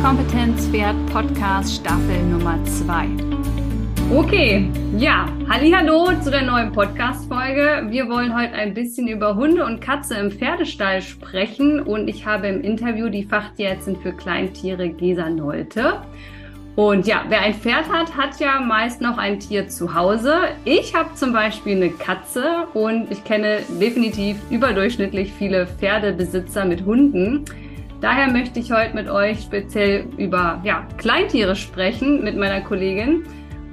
Kernkompetenz-Pferd Podcast Staffel Nummer 2. Okay, ja, hallo zu der neuen Podcast-Folge. Wir wollen heute ein bisschen über Hunde und Katze im Pferdestall sprechen und ich habe im Interview die Fachtierärztin für Kleintiere Gesa Nolte. Und ja, wer ein Pferd hat, hat ja meist noch ein Tier zu Hause. Ich habe zum Beispiel eine Katze und ich kenne definitiv überdurchschnittlich viele Pferdebesitzer mit Hunden. Daher möchte ich heute mit euch speziell über ja, Kleintiere sprechen mit meiner Kollegin.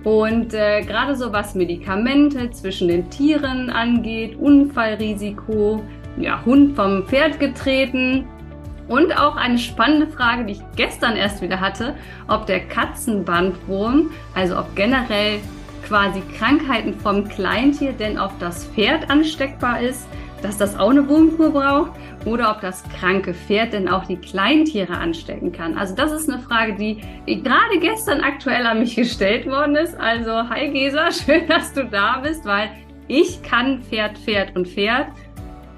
Und äh, gerade so was Medikamente zwischen den Tieren angeht, Unfallrisiko, ja, Hund vom Pferd getreten. Und auch eine spannende Frage, die ich gestern erst wieder hatte, ob der Katzenbandwurm, also ob generell quasi Krankheiten vom Kleintier denn auf das Pferd ansteckbar ist dass das auch eine Wurmkur braucht oder ob das kranke Pferd denn auch die Kleintiere anstecken kann. Also das ist eine Frage, die gerade gestern aktuell an mich gestellt worden ist. Also hi Gesa, schön, dass du da bist, weil ich kann Pferd, Pferd und Pferd.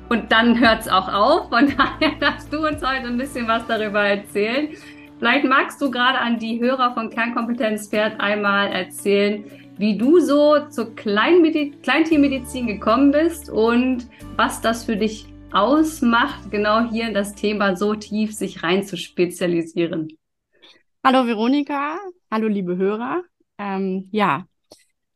Und dann hört es auch auf. Von daher darfst du uns heute ein bisschen was darüber erzählen. Vielleicht magst du gerade an die Hörer von Kernkompetenz Pferd einmal erzählen, wie du so zur Kleintiermedizin gekommen bist und was das für dich ausmacht, genau hier in das Thema so tief sich rein zu spezialisieren. Hallo Veronika, hallo liebe Hörer. Ähm, ja,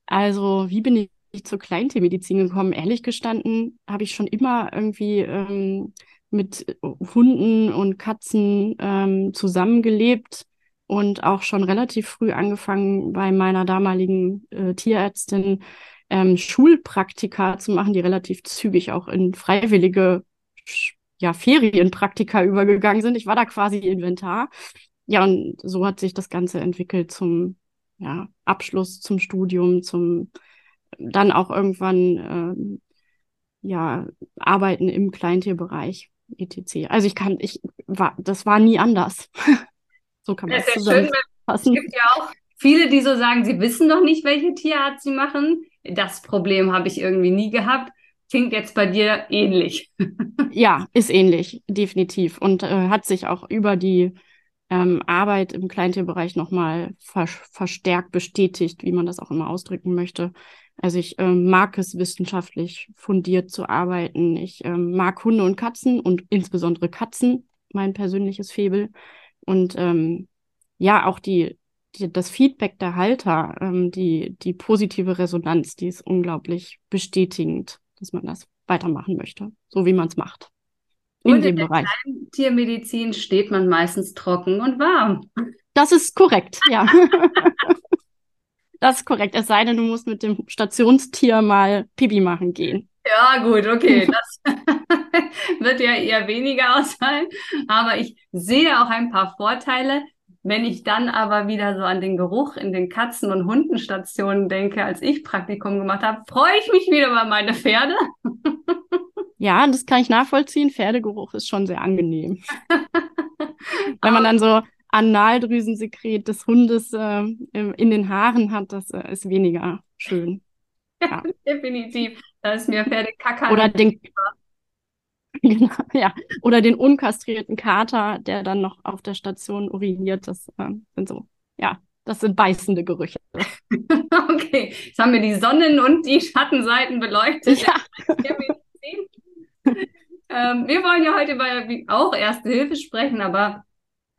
also wie bin ich zur Kleintiermedizin gekommen? Ehrlich gestanden habe ich schon immer irgendwie ähm, mit Hunden und Katzen ähm, zusammengelebt und auch schon relativ früh angefangen bei meiner damaligen äh, Tierärztin ähm, Schulpraktika zu machen, die relativ zügig auch in freiwillige ja, Ferienpraktika übergegangen sind. Ich war da quasi Inventar. Ja, und so hat sich das Ganze entwickelt zum ja, Abschluss, zum Studium, zum dann auch irgendwann ähm, ja, Arbeiten im Kleintierbereich, etc. Also ich kann, ich war, das war nie anders. So kann man es zusammenfassen. Es gibt ja auch viele, die so sagen, sie wissen noch nicht, welche Tierart sie machen. Das Problem habe ich irgendwie nie gehabt. Klingt jetzt bei dir ähnlich. ja, ist ähnlich, definitiv. Und äh, hat sich auch über die ähm, Arbeit im Kleintierbereich nochmal ver verstärkt bestätigt, wie man das auch immer ausdrücken möchte. Also ich ähm, mag es wissenschaftlich fundiert zu arbeiten. Ich ähm, mag Hunde und Katzen und insbesondere Katzen, mein persönliches Febel. Und ähm, ja, auch die, die, das Feedback der Halter, ähm, die, die positive Resonanz, die ist unglaublich bestätigend, dass man das weitermachen möchte, so wie man es macht. In und dem in der Bereich. Tiermedizin steht man meistens trocken und warm. Das ist korrekt, ja. das ist korrekt. Es sei denn, du musst mit dem Stationstier mal Pipi machen gehen. Ja, gut, okay. Das wird ja eher weniger ausfallen. Aber ich sehe auch ein paar Vorteile. Wenn ich dann aber wieder so an den Geruch in den Katzen- und Hundenstationen denke, als ich Praktikum gemacht habe, freue ich mich wieder über meine Pferde. Ja, das kann ich nachvollziehen. Pferdegeruch ist schon sehr angenehm. Wenn man dann so Analdrüsensekret des Hundes äh, in den Haaren hat, das äh, ist weniger schön. Ja. Definitiv. Da ist mir Pferdekacke. Oder den, genau, ja. Oder den unkastrierten Kater, der dann noch auf der Station uriniert. Das äh, sind so, ja, das sind beißende Gerüche. okay, jetzt haben wir die Sonnen- und die Schattenseiten beleuchtet. Ja. ähm, wir wollen ja heute über auch Erste Hilfe sprechen, aber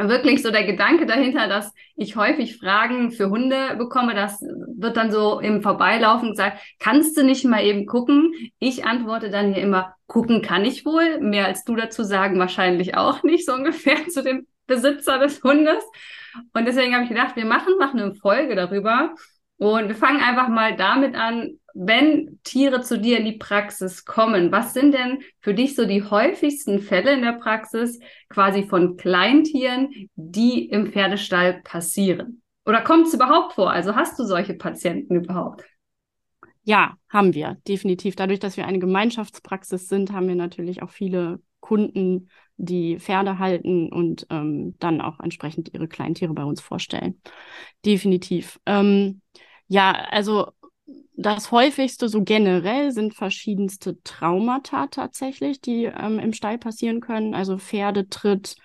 wirklich so der Gedanke dahinter, dass ich häufig Fragen für Hunde bekomme, das wird dann so im Vorbeilaufen gesagt, kannst du nicht mal eben gucken? Ich antworte dann hier immer, gucken kann ich wohl, mehr als du dazu sagen wahrscheinlich auch nicht, so ungefähr zu dem Besitzer des Hundes. Und deswegen habe ich gedacht, wir machen noch eine Folge darüber und wir fangen einfach mal damit an, wenn Tiere zu dir in die Praxis kommen, was sind denn für dich so die häufigsten Fälle in der Praxis quasi von Kleintieren, die im Pferdestall passieren? Oder kommt es überhaupt vor? Also hast du solche Patienten überhaupt? Ja, haben wir, definitiv. Dadurch, dass wir eine Gemeinschaftspraxis sind, haben wir natürlich auch viele Kunden, die Pferde halten und ähm, dann auch entsprechend ihre Kleintiere bei uns vorstellen. Definitiv. Ähm, ja, also das häufigste so generell sind verschiedenste Traumata tatsächlich, die ähm, im Stall passieren können. Also Pferdetritt,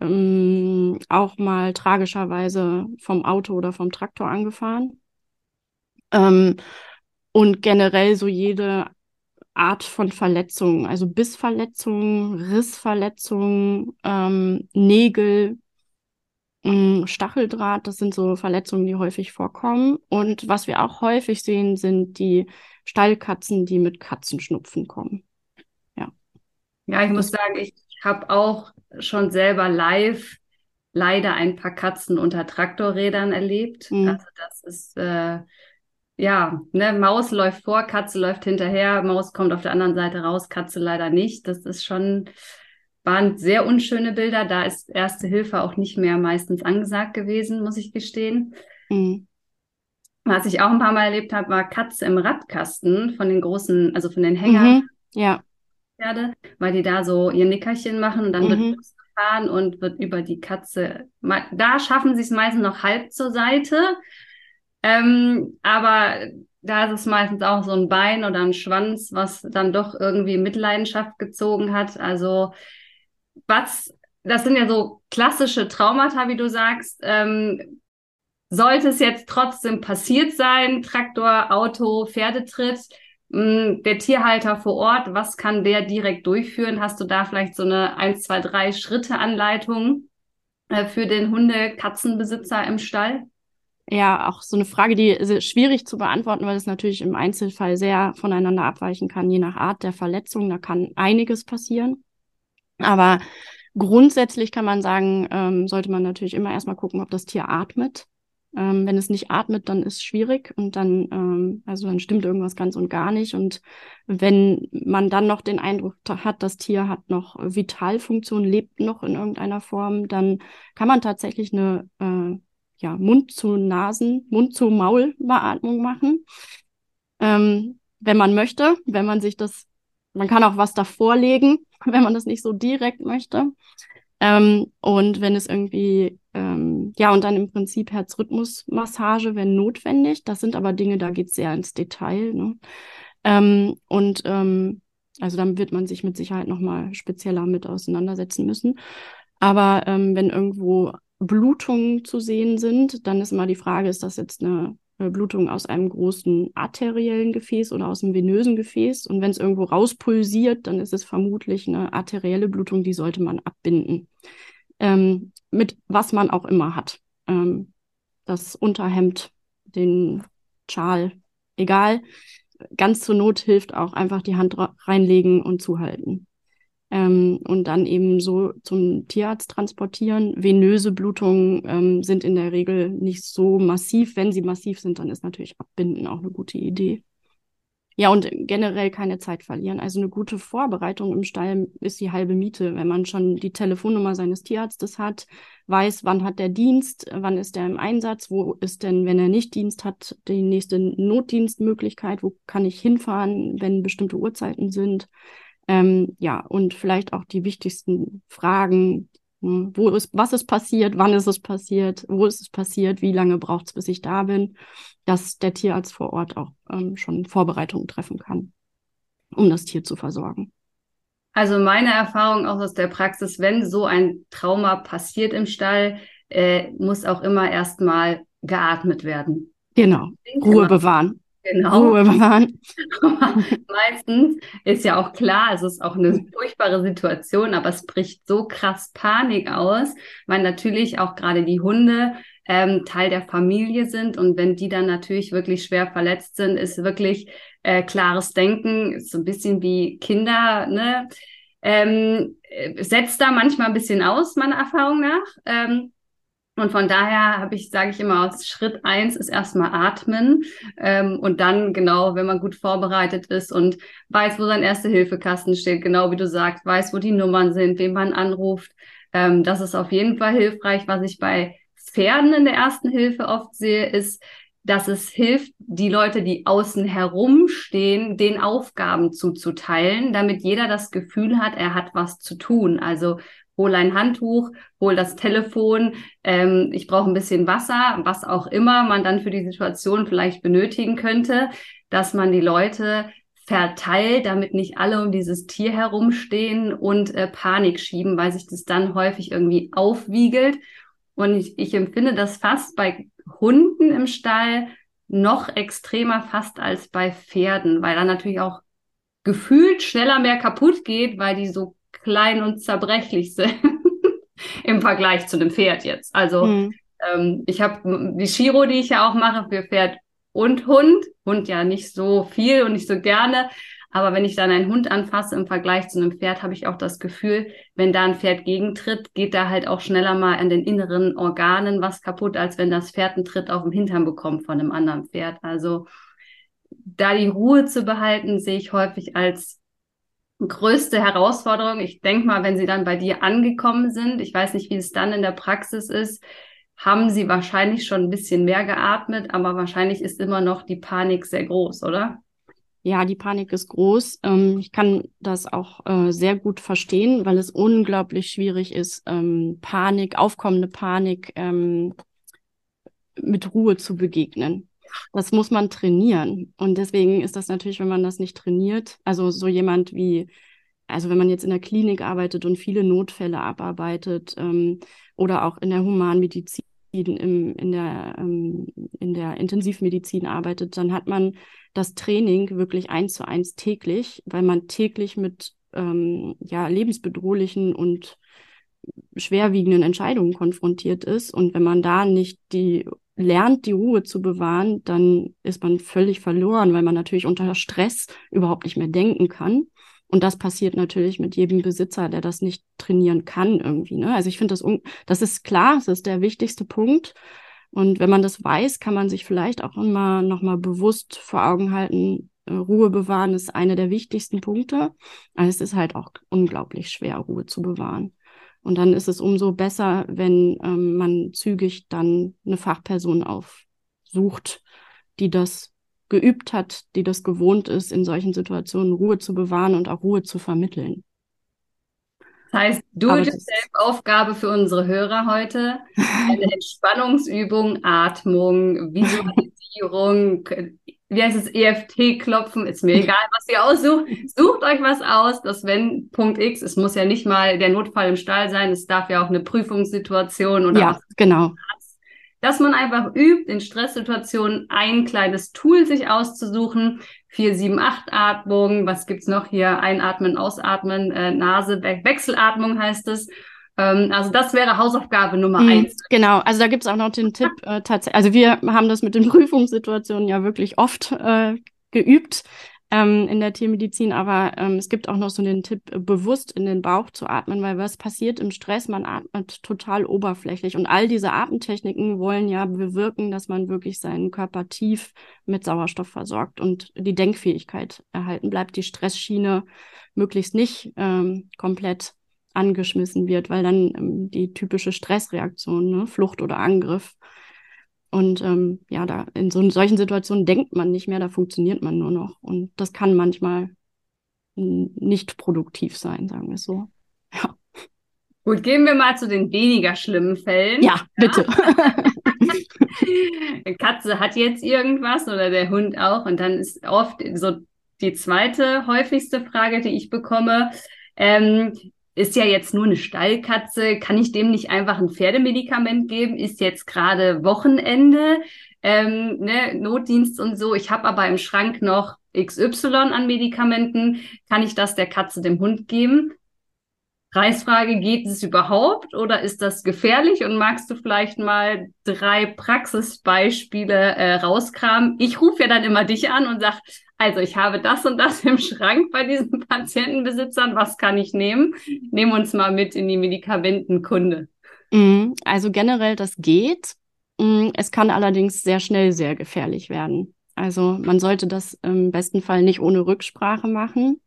ähm, auch mal tragischerweise vom Auto oder vom Traktor angefahren. Ähm, und generell so jede Art von Verletzungen, also Bissverletzungen, Rissverletzungen, ähm, Nägel, Stacheldraht, das sind so Verletzungen, die häufig vorkommen. Und was wir auch häufig sehen, sind die Stallkatzen, die mit Katzenschnupfen kommen. Ja. Ja, ich muss sagen, ich habe auch schon selber live leider ein paar Katzen unter Traktorrädern erlebt. Mhm. Also das ist äh, ja, ne, Maus läuft vor, Katze läuft hinterher, Maus kommt auf der anderen Seite raus, Katze leider nicht. Das ist schon, waren sehr unschöne Bilder. Da ist Erste Hilfe auch nicht mehr meistens angesagt gewesen, muss ich gestehen. Mhm. Was ich auch ein paar Mal erlebt habe, war Katze im Radkasten von den großen, also von den Hängern. Mhm. Ja. Pferde, weil die da so ihr Nickerchen machen und dann mhm. wird gefahren und wird über die Katze. Da schaffen sie es meistens noch halb zur Seite. Ähm, aber da ist es meistens auch so ein Bein oder ein Schwanz, was dann doch irgendwie Mitleidenschaft gezogen hat. Also was, das sind ja so klassische Traumata, wie du sagst. Ähm, sollte es jetzt trotzdem passiert sein, Traktor, Auto, Pferdetritt, hm, der Tierhalter vor Ort, was kann der direkt durchführen? Hast du da vielleicht so eine 1, 2, 3 Schritte Anleitung äh, für den Hunde-Katzenbesitzer im Stall? Ja, auch so eine Frage, die schwierig zu beantworten, weil es natürlich im Einzelfall sehr voneinander abweichen kann, je nach Art der Verletzung. Da kann einiges passieren. Aber grundsätzlich kann man sagen, ähm, sollte man natürlich immer erstmal gucken, ob das Tier atmet. Ähm, wenn es nicht atmet, dann ist schwierig und dann, ähm, also dann stimmt irgendwas ganz und gar nicht. Und wenn man dann noch den Eindruck hat, das Tier hat noch Vitalfunktion, lebt noch in irgendeiner Form, dann kann man tatsächlich eine äh, ja, Mund zu Nasen, Mund zu Maul Beatmung machen. Ähm, wenn man möchte, wenn man sich das, man kann auch was davor legen, wenn man das nicht so direkt möchte. Ähm, und wenn es irgendwie, ähm, ja, und dann im Prinzip Herzrhythmusmassage, wenn notwendig. Das sind aber Dinge, da geht es sehr ins Detail. Ne? Ähm, und ähm, also dann wird man sich mit Sicherheit nochmal spezieller mit auseinandersetzen müssen. Aber ähm, wenn irgendwo Blutungen zu sehen sind, dann ist immer die Frage, ist das jetzt eine Blutung aus einem großen arteriellen Gefäß oder aus einem venösen Gefäß. Und wenn es irgendwo rauspulsiert, dann ist es vermutlich eine arterielle Blutung, die sollte man abbinden. Ähm, mit was man auch immer hat. Ähm, das Unterhemd, den Schal, egal. Ganz zur Not hilft auch einfach die Hand reinlegen und zuhalten ähm, und dann eben so zum Tierarzt transportieren. Venöse Blutungen ähm, sind in der Regel nicht so massiv. Wenn sie massiv sind, dann ist natürlich Abbinden auch eine gute Idee. Ja, und generell keine Zeit verlieren. Also eine gute Vorbereitung im Stall ist die halbe Miete. Wenn man schon die Telefonnummer seines Tierarztes hat, weiß, wann hat der Dienst, wann ist er im Einsatz, wo ist denn, wenn er nicht Dienst hat, die nächste Notdienstmöglichkeit, wo kann ich hinfahren, wenn bestimmte Uhrzeiten sind. Ähm, ja, und vielleicht auch die wichtigsten Fragen. Hm, wo ist, was ist passiert? Wann ist es passiert? Wo ist es passiert? Wie lange braucht es, bis ich da bin? Dass der Tierarzt vor Ort auch ähm, schon Vorbereitungen treffen kann, um das Tier zu versorgen. Also meine Erfahrung auch aus der Praxis, wenn so ein Trauma passiert im Stall, äh, muss auch immer erstmal geatmet werden. Genau, Ruhe bewahren. Genau. Ruhe bewahren. meistens ist ja auch klar, es ist auch eine furchtbare Situation, aber es bricht so krass Panik aus, weil natürlich auch gerade die Hunde ähm, Teil der Familie sind und wenn die dann natürlich wirklich schwer verletzt sind, ist wirklich äh, klares Denken, ist so ein bisschen wie Kinder, ne? Ähm, äh, setzt da manchmal ein bisschen aus, meiner Erfahrung nach. Ähm, und von daher habe ich, sage ich immer, Schritt eins ist erstmal atmen ähm, und dann genau, wenn man gut vorbereitet ist und weiß, wo sein Erste-Hilfe-Kasten steht, genau wie du sagst, weiß, wo die Nummern sind, wen man anruft. Ähm, das ist auf jeden Fall hilfreich. Was ich bei Pferden in der Ersten Hilfe oft sehe, ist, dass es hilft, die Leute, die außen herum stehen, den Aufgaben zuzuteilen, damit jeder das Gefühl hat, er hat was zu tun. Also hol ein Handtuch, hol das Telefon, ähm, ich brauche ein bisschen Wasser, was auch immer man dann für die Situation vielleicht benötigen könnte, dass man die Leute verteilt, damit nicht alle um dieses Tier herumstehen und äh, Panik schieben, weil sich das dann häufig irgendwie aufwiegelt. Und ich, ich empfinde das fast bei Hunden im Stall noch extremer fast als bei Pferden, weil dann natürlich auch gefühlt schneller mehr kaputt geht, weil die so klein und zerbrechlich sind im Vergleich zu dem Pferd jetzt. Also mhm. ähm, ich habe die Shiro, die ich ja auch mache für Pferd und Hund. Hund ja nicht so viel und nicht so gerne. Aber wenn ich dann einen Hund anfasse im Vergleich zu einem Pferd, habe ich auch das Gefühl, wenn da ein Pferd gegentritt, geht da halt auch schneller mal an den inneren Organen was kaputt, als wenn das Pferd einen Tritt auf den Hintern bekommt von einem anderen Pferd. Also da die Ruhe zu behalten, sehe ich häufig als größte Herausforderung. Ich denke mal, wenn sie dann bei dir angekommen sind, ich weiß nicht, wie es dann in der Praxis ist, haben sie wahrscheinlich schon ein bisschen mehr geatmet, aber wahrscheinlich ist immer noch die Panik sehr groß, oder? Ja, die Panik ist groß. Ähm, ich kann das auch äh, sehr gut verstehen, weil es unglaublich schwierig ist, ähm, Panik, aufkommende Panik ähm, mit Ruhe zu begegnen. Das muss man trainieren. Und deswegen ist das natürlich, wenn man das nicht trainiert, also so jemand wie, also wenn man jetzt in der Klinik arbeitet und viele Notfälle abarbeitet ähm, oder auch in der Humanmedizin, im, in, der, ähm, in der Intensivmedizin arbeitet, dann hat man das Training wirklich eins zu eins täglich, weil man täglich mit ähm, ja, lebensbedrohlichen und schwerwiegenden Entscheidungen konfrontiert ist. Und wenn man da nicht die lernt, die Ruhe zu bewahren, dann ist man völlig verloren, weil man natürlich unter Stress überhaupt nicht mehr denken kann. Und das passiert natürlich mit jedem Besitzer, der das nicht trainieren kann irgendwie. Ne? Also ich finde das, das ist klar, das ist der wichtigste Punkt. Und wenn man das weiß, kann man sich vielleicht auch immer nochmal bewusst vor Augen halten, äh, Ruhe bewahren ist einer der wichtigsten Punkte. Aber es ist halt auch unglaublich schwer, Ruhe zu bewahren. Und dann ist es umso besser, wenn ähm, man zügig dann eine Fachperson aufsucht, die das geübt hat, die das gewohnt ist, in solchen Situationen Ruhe zu bewahren und auch Ruhe zu vermitteln. Das heißt, Do-it-yourself-Aufgabe für unsere Hörer heute. Eine Entspannungsübung, Atmung, Visualisierung, wie heißt es, EFT-Klopfen, ist mir egal, was ihr aussucht. Sucht euch was aus, dass wenn Punkt X, es muss ja nicht mal der Notfall im Stall sein, es darf ja auch eine Prüfungssituation oder ja, genau. Dass man einfach übt, in Stresssituationen ein kleines Tool sich auszusuchen. 4, 7, 8 Atmung, was gibt's noch hier? Einatmen, ausatmen, äh, Nase, We Wechselatmung heißt es. Ähm, also das wäre Hausaufgabe Nummer hm, eins. Genau, also da gibt es auch noch den Tipp, äh, tatsächlich, also wir haben das mit den Prüfungssituationen ja wirklich oft äh, geübt ähm, in der Tiermedizin, aber ähm, es gibt auch noch so den Tipp, bewusst in den Bauch zu atmen, weil was passiert im Stress? Man atmet total oberflächlich und all diese Atemtechniken wollen ja bewirken, dass man wirklich seinen Körper tief mit Sauerstoff versorgt und die Denkfähigkeit erhalten bleibt, die Stressschiene möglichst nicht ähm, komplett angeschmissen wird, weil dann ähm, die typische Stressreaktion, ne, Flucht oder Angriff. Und ähm, ja, da in so in solchen Situationen denkt man nicht mehr, da funktioniert man nur noch. Und das kann manchmal nicht produktiv sein, sagen wir so. Ja. Gut, gehen wir mal zu den weniger schlimmen Fällen. Ja, bitte. Ja. Katze hat jetzt irgendwas oder der Hund auch. Und dann ist oft so die zweite häufigste Frage, die ich bekomme. Ähm, ist ja jetzt nur eine Stallkatze, kann ich dem nicht einfach ein Pferdemedikament geben? Ist jetzt gerade Wochenende, ähm, ne, Notdienst und so. Ich habe aber im Schrank noch XY an Medikamenten. Kann ich das der Katze dem Hund geben? Preisfrage, geht es überhaupt oder ist das gefährlich? Und magst du vielleicht mal drei Praxisbeispiele äh, rauskramen? Ich rufe ja dann immer dich an und sag, also ich habe das und das im Schrank bei diesen Patientenbesitzern, was kann ich nehmen? Nehmen uns mal mit in die Medikamentenkunde. Mhm, also generell, das geht. Mhm, es kann allerdings sehr schnell sehr gefährlich werden. Also man sollte das im besten Fall nicht ohne Rücksprache machen.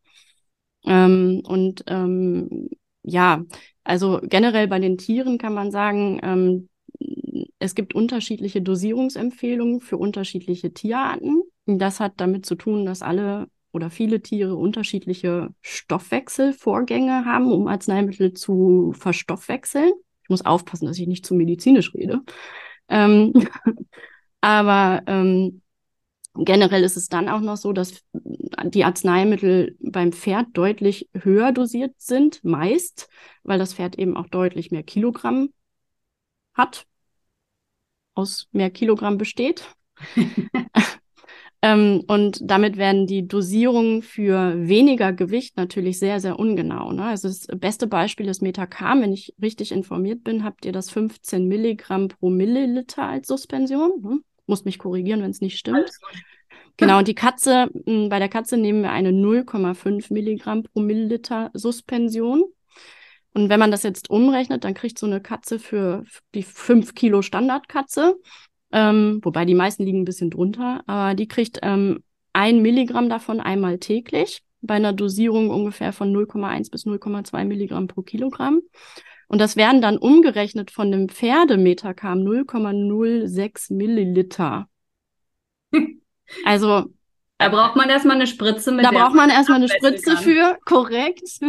Ähm, und ähm, ja, also generell bei den Tieren kann man sagen, ähm, es gibt unterschiedliche Dosierungsempfehlungen für unterschiedliche Tierarten. Das hat damit zu tun, dass alle oder viele Tiere unterschiedliche Stoffwechselvorgänge haben, um Arzneimittel zu verstoffwechseln. Ich muss aufpassen, dass ich nicht zu medizinisch rede. Ähm, aber ähm, Generell ist es dann auch noch so, dass die Arzneimittel beim Pferd deutlich höher dosiert sind, meist, weil das Pferd eben auch deutlich mehr Kilogramm hat, aus mehr Kilogramm besteht. ähm, und damit werden die Dosierungen für weniger Gewicht natürlich sehr, sehr ungenau. Ne? Also das beste Beispiel ist Metacam. Wenn ich richtig informiert bin, habt ihr das 15 Milligramm pro Milliliter als Suspension. Ne? Muss mich korrigieren, wenn es nicht stimmt. Genau, und die Katze, hm, bei der Katze nehmen wir eine 0,5 Milligramm pro Milliliter Suspension. Und wenn man das jetzt umrechnet, dann kriegt so eine Katze für die 5 Kilo Standardkatze, ähm, wobei die meisten liegen ein bisschen drunter, aber die kriegt ähm, ein Milligramm davon einmal täglich bei einer Dosierung ungefähr von 0,1 bis 0,2 Milligramm pro Kilogramm. Und das wären dann umgerechnet von dem Pferdemetakam 0,06 Milliliter. Also da braucht man erstmal eine Spritze mit. Da braucht man erstmal eine Spritze kann. für, korrekt.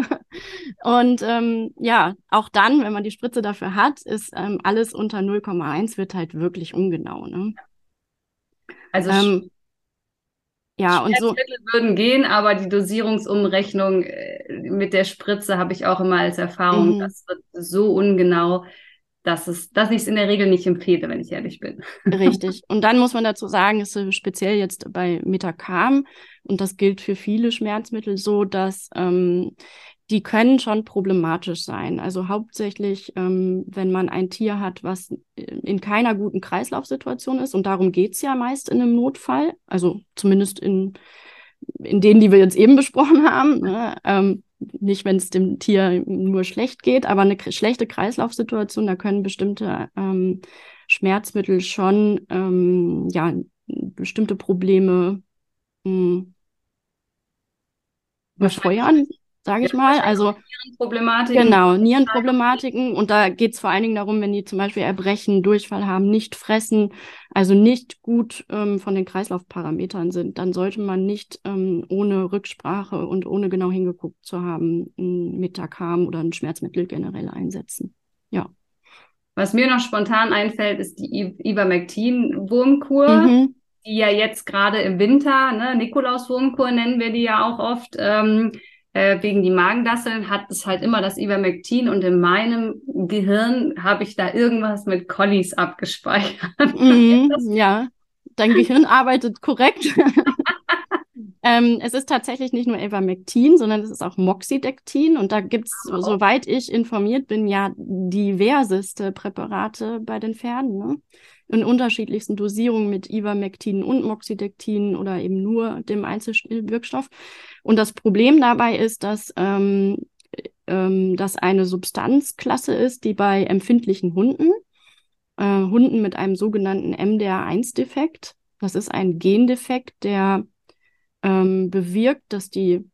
Und ähm, ja, auch dann, wenn man die Spritze dafür hat, ist ähm, alles unter 0,1 wird halt wirklich ungenau. Ne? Also ähm, ja, und so würden gehen, aber die Dosierungsumrechnung äh, mit der Spritze habe ich auch immer als Erfahrung, mhm. das wird so ungenau, dass, es, dass ich es in der Regel nicht empfehle, wenn ich ehrlich bin. Richtig. Und dann muss man dazu sagen, ist speziell jetzt bei Metacam, und das gilt für viele Schmerzmittel so, dass ähm, die können schon problematisch sein. Also hauptsächlich, ähm, wenn man ein Tier hat, was in keiner guten Kreislaufsituation ist, und darum geht's ja meist in einem Notfall, also zumindest in, in denen, die wir jetzt eben besprochen haben. Ne? Ähm, nicht, wenn es dem Tier nur schlecht geht, aber eine schlechte Kreislaufsituation, da können bestimmte ähm, Schmerzmittel schon ähm, ja bestimmte Probleme mh, hm, befeuern sage ich mal. Also Nierenproblematiken. Genau, Nierenproblematiken. Und da geht es vor allen Dingen darum, wenn die zum Beispiel Erbrechen, Durchfall haben, nicht fressen, also nicht gut ähm, von den Kreislaufparametern sind, dann sollte man nicht ähm, ohne Rücksprache und ohne genau hingeguckt zu haben, ein Metacam oder ein Schmerzmittel generell einsetzen. Ja. Was mir noch spontan einfällt, ist die Ivermectin-Wurmkur. Mhm die ja jetzt gerade im Winter, ne, Nikolaus-Wurmkur nennen wir die ja auch oft, ähm, äh, wegen die Magendasseln hat es halt immer das Ivermectin und in meinem Gehirn habe ich da irgendwas mit Collies abgespeichert. Mhm, ja, dein Gehirn arbeitet korrekt. ähm, es ist tatsächlich nicht nur Ivermectin, sondern es ist auch Moxidectin und da gibt es, oh. soweit ich informiert bin, ja diverseste Präparate bei den Pferden. Ne? in unterschiedlichsten Dosierungen mit Ivermectin und Moxidectin oder eben nur dem Einzelwirkstoff. Und das Problem dabei ist, dass ähm, ähm, das eine Substanzklasse ist, die bei empfindlichen Hunden, äh, Hunden mit einem sogenannten MDR1-Defekt, das ist ein Gendefekt, der ähm, bewirkt, dass die,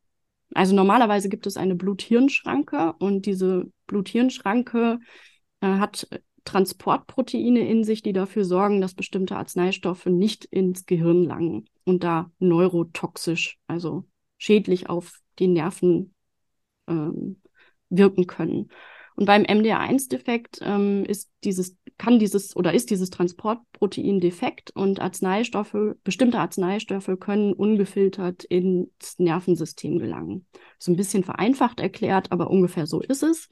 also normalerweise gibt es eine Blut-Hirn-Schranke und diese Blut-Hirn-Schranke äh, hat Transportproteine in sich, die dafür sorgen, dass bestimmte Arzneistoffe nicht ins Gehirn langen und da neurotoxisch, also schädlich auf die Nerven ähm, wirken können. Und beim MDR1-Defekt ähm, ist dieses, kann dieses oder ist dieses Transportprotein defekt und Arzneistoffe, bestimmte Arzneistoffe können ungefiltert ins Nervensystem gelangen. So ein bisschen vereinfacht erklärt, aber ungefähr so ist es.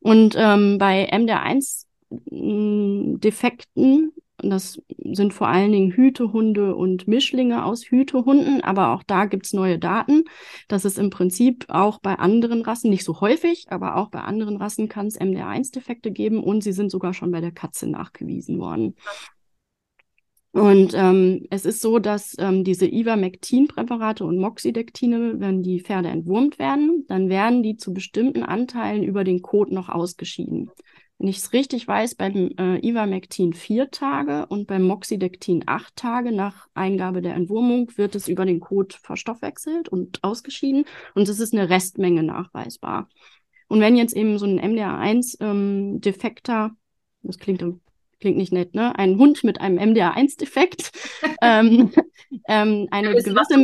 Und ähm, bei MDR1 Defekten. Das sind vor allen Dingen Hütehunde und Mischlinge aus Hütehunden, aber auch da gibt es neue Daten, dass es im Prinzip auch bei anderen Rassen, nicht so häufig, aber auch bei anderen Rassen kann es MDR1-Defekte geben und sie sind sogar schon bei der Katze nachgewiesen worden. Und ähm, es ist so, dass ähm, diese Ivermectin-Präparate und Moxidektine, wenn die Pferde entwurmt werden, dann werden die zu bestimmten Anteilen über den Kot noch ausgeschieden wenn ich es richtig weiß, beim äh, Ivermectin vier Tage und beim Moxidectin acht Tage nach Eingabe der Entwurmung wird es über den Kot verstoffwechselt und ausgeschieden und es ist eine Restmenge nachweisbar. Und wenn jetzt eben so ein MDR1 ähm, das klingt klingt nicht nett, ne? Ein Hund mit einem MDR1-Defekt ähm, ähm, eine gewisse,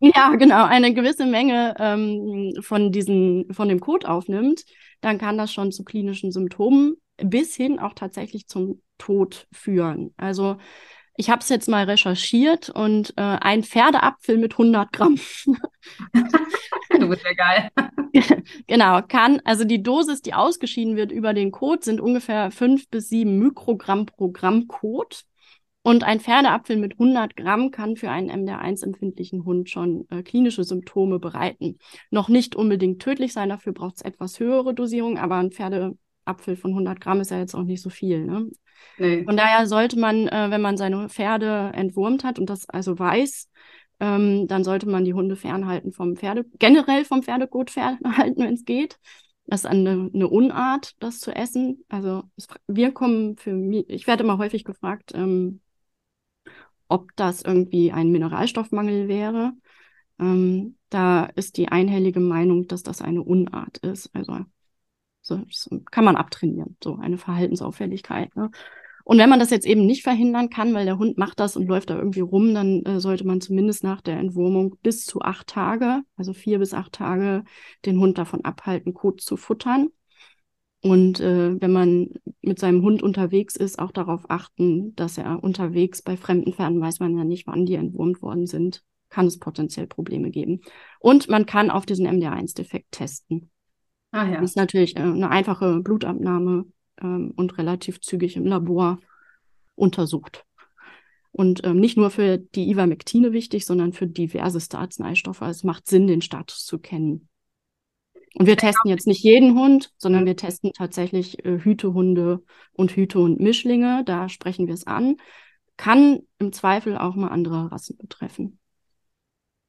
ja genau eine gewisse Menge ähm, von diesen von dem Code aufnimmt, dann kann das schon zu klinischen Symptomen bis hin auch tatsächlich zum Tod führen. Also Ich habe es jetzt mal recherchiert und äh, ein Pferdeapfel mit 100 Gramm. du bist ja geil. genau, kann, also die Dosis, die ausgeschieden wird über den Code, sind ungefähr 5 bis 7 Mikrogramm pro Gramm Code. Und ein Pferdeapfel mit 100 Gramm kann für einen MDR1-empfindlichen Hund schon äh, klinische Symptome bereiten. Noch nicht unbedingt tödlich sein, dafür braucht es etwas höhere Dosierung, aber ein Pferdeapfel von 100 Gramm ist ja jetzt auch nicht so viel. Ne? Nee. Von daher sollte man, äh, wenn man seine Pferde entwurmt hat und das also weiß, ähm, dann sollte man die Hunde fernhalten vom Pferde, generell vom Pferdekot fernhalten, wenn es geht. Das ist eine, eine, Unart, das zu essen. Also es, wir kommen für mich, ich werde immer häufig gefragt, ähm, ob das irgendwie ein Mineralstoffmangel wäre. Ähm, da ist die einhellige Meinung, dass das eine Unart ist. Also so, kann man abtrainieren, so eine Verhaltensauffälligkeit. Ne? Und wenn man das jetzt eben nicht verhindern kann, weil der Hund macht das und läuft da irgendwie rum, dann äh, sollte man zumindest nach der Entwurmung bis zu acht Tage, also vier bis acht Tage, den Hund davon abhalten, Kot zu futtern. Und äh, wenn man mit seinem Hund unterwegs ist, auch darauf achten, dass er unterwegs bei fremden Pferden weiß man ja nicht, wann die entwurmt worden sind, kann es potenziell Probleme geben. Und man kann auf diesen MDR1-Defekt testen. Ah, ja. Das ist natürlich äh, eine einfache Blutabnahme ähm, und relativ zügig im Labor untersucht. Und ähm, nicht nur für die Ivermectine wichtig, sondern für diverseste Arzneistoffe. Also es macht Sinn, den Status zu kennen. Und wir testen jetzt nicht jeden Hund, sondern wir testen tatsächlich äh, Hütehunde und Hüte- und Mischlinge. Da sprechen wir es an. Kann im Zweifel auch mal andere Rassen betreffen.